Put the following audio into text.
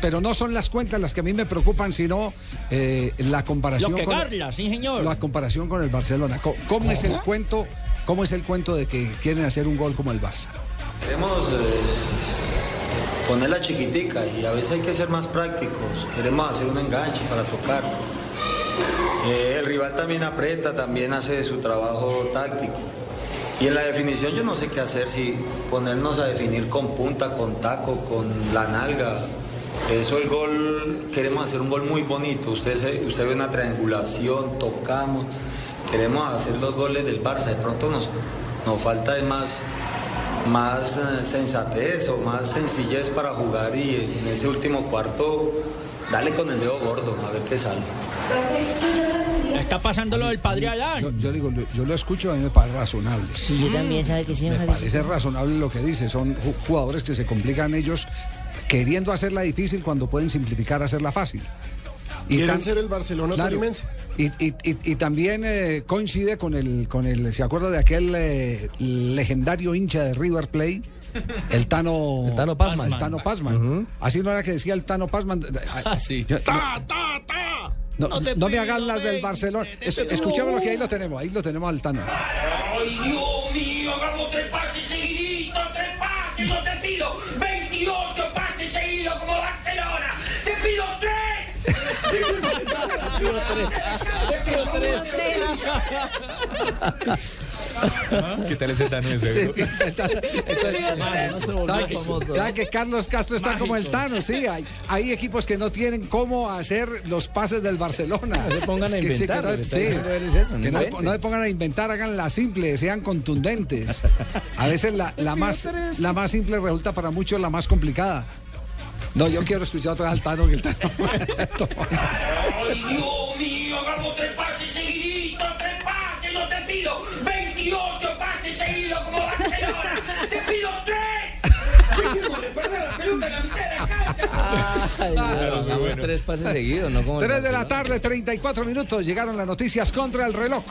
pero no son las cuentas las que a mí me preocupan, sino eh, la comparación Lo que con Garla, sí, señor. la comparación con el Barcelona. ¿Cómo, es el cuento? ¿Cómo es el cuento de que quieren hacer un gol como el Barça? Queremos eh, ponerla chiquitica y a veces hay que ser más prácticos. Queremos hacer un enganche para tocar. Eh, el rival también aprieta, también hace su trabajo táctico. Y en la definición yo no sé qué hacer, si ponernos a definir con punta, con taco, con la nalga. Eso el gol, queremos hacer un gol muy bonito. Usted, se- usted ve una triangulación, tocamos. Queremos hacer los goles del Barça. De pronto nos, nos falta de más, más eh, sensatez o más sencillez para jugar y en ese último cuarto dale con el dedo gordo a ver qué sale. Está pasando lo del padre Yo, Alán. yo digo, lo- yo lo escucho, a mí me parece razonable. Sí, yo también, ¿sabe que sí, Me Javier? parece razonable lo que dice. Son ju- jugadores que se complican ellos queriendo hacerla difícil cuando pueden simplificar hacerla fácil. Y Quieren tan- ser el Barcelona Claro. Y, y- y- y también eh, coincide con el, con el, ¿se acuerda de aquel eh, legendario hincha de River Plate? El Tano, El Tano Pazman. El Tano Pazman. Así no era que decía el Tano Pazman. Ah, sí. Yo- ¡Ta, ta, ta! no, No no me hagan las del 20, Barcelona. te Eso- pido- escuchémoslo que ahí lo tenemos, ahí lo tenemos al Tano. ¡Ay, Dios mío! Hagamos tres pases seguiditos, tres pases, no te pido 28 ¿Qué tal ese Tano ese? Sí, ¿Sabe que, sabe que Carlos Castro está como el Tano? Sí, hay, hay equipos que no tienen cómo hacer los pases del Barcelona. No se pongan a Es que sí, inventar, que no- lo que está sí, eso, no que no, no se pongan a inventar, hagan la simple, sean contundentes. A veces la, la más, la más simple resulta para muchos la más complicada. No, yo quiero escuchar otra vez al Tano que el Tano. ¡Ay, Dios mío! Hagamos tres pases seguiditos, tres pases, no te pido 28 pases seguidos como Barcelona. ¡Te pido tres! ¡Dejemos de perder la pelota en la mitad de la cancha! Hagamos tres pases seguidos, ¿no? Como 3 de la tarde, 34 minutos. Llegaron las noticias contra el reloj.